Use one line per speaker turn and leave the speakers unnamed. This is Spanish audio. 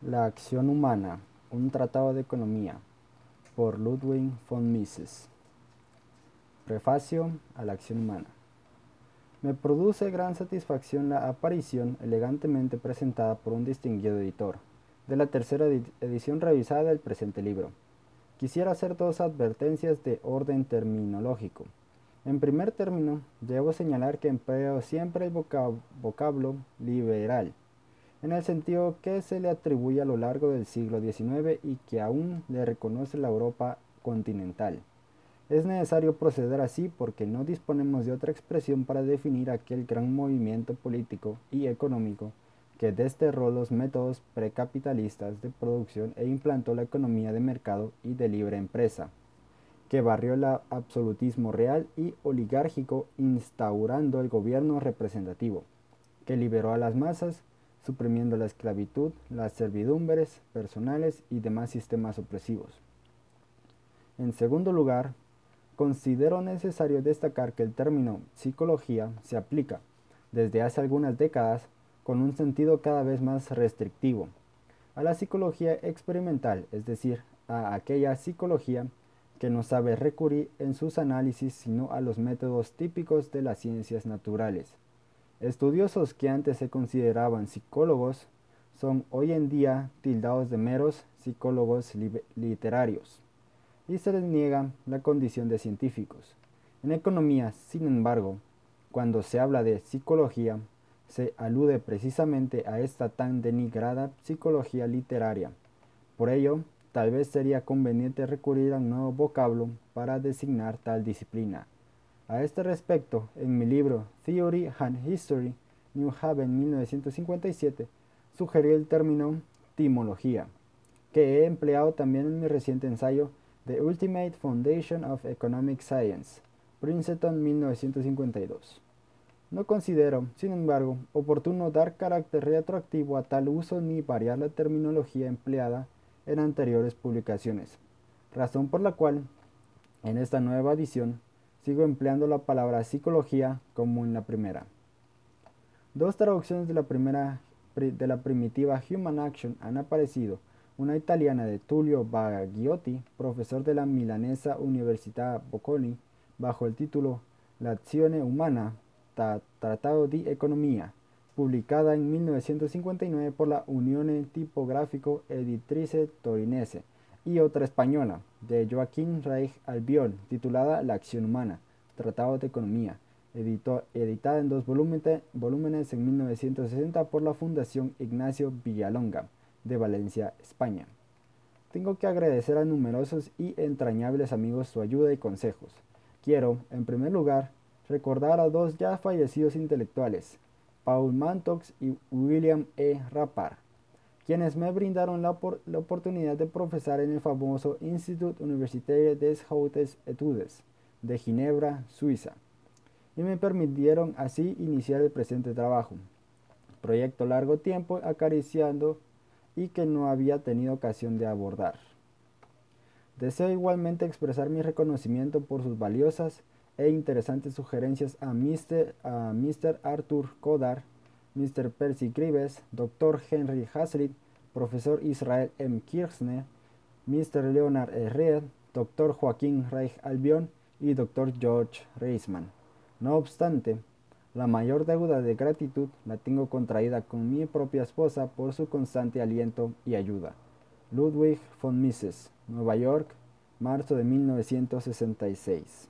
La acción humana, un tratado de economía, por Ludwig von Mises. Prefacio a la acción humana. Me produce gran satisfacción la aparición, elegantemente presentada por un distinguido editor, de la tercera edición revisada del presente libro. Quisiera hacer dos advertencias de orden terminológico. En primer término, debo señalar que empleo siempre el vocablo liberal, en el sentido que se le atribuye a lo largo del siglo XIX y que aún le reconoce la Europa continental. Es necesario proceder así porque no disponemos de otra expresión para definir aquel gran movimiento político y económico que desterró los métodos precapitalistas de producción e implantó la economía de mercado y de libre empresa, que barrió el absolutismo real y oligárquico instaurando el gobierno representativo, que liberó a las masas, suprimiendo la esclavitud, las servidumbres personales y demás sistemas opresivos. En segundo lugar, considero necesario destacar que el término psicología se aplica, desde hace algunas décadas, con un sentido cada vez más restrictivo, a la psicología experimental, es decir, a aquella psicología que no sabe recurrir en sus análisis sino a los métodos típicos de las ciencias naturales. Estudiosos que antes se consideraban psicólogos son hoy en día tildados de meros psicólogos literarios y se les niega la condición de científicos. En economía, sin embargo, cuando se habla de psicología, se alude precisamente a esta tan denigrada psicología literaria. Por ello, tal vez sería conveniente recurrir a un nuevo vocablo para designar tal disciplina. A este respecto, en mi libro Theory and History, New Haven 1957, sugerí el término timología, que he empleado también en mi reciente ensayo The Ultimate Foundation of Economic Science, Princeton 1952. No considero, sin embargo, oportuno dar carácter retroactivo a tal uso ni variar la terminología empleada en anteriores publicaciones, razón por la cual, en esta nueva edición, sigo empleando la palabra psicología como en la primera. Dos traducciones de la, primera, de la primitiva Human Action han aparecido una italiana de Tullio Baghiotti, profesor de la milanesa Università Bocconi, bajo el título L'azione umana, Tratado di Economía, publicada en 1959 por la Unione Tipográfico Editrice Torinese, y otra española, de Joaquín Reich Albión, titulada La acción humana, Tratado de Economía, editada en dos volúmenes en 1960 por la Fundación Ignacio Villalonga de Valencia, España. Tengo que agradecer a numerosos y entrañables amigos su ayuda y consejos. Quiero, en primer lugar, recordar a dos ya fallecidos intelectuales, Paul Mantox y William E. Rappard, quienes me brindaron la, oportunidad de profesar en el famoso Institut Universitaire des Hautes Etudes de Ginebra, Suiza, y me permitieron así iniciar el presente trabajo, proyecto largo tiempo acariciando y que no había tenido ocasión de abordar. Deseo igualmente expresar mi reconocimiento por sus valiosas e interesantes sugerencias a Mr. A Mr. Arthur Kodar, Mr. Percy Grives, Dr. Henry Hazlitt, Profesor Israel M. Kirchner, Mr. Leonard E. Reed, Dr. Joaquín Reich Albion y Dr. George Reisman. No obstante, la mayor deuda de gratitud la tengo contraída con mi propia esposa por su constante aliento y ayuda. Ludwig von Mises, Nueva York, marzo de 1966.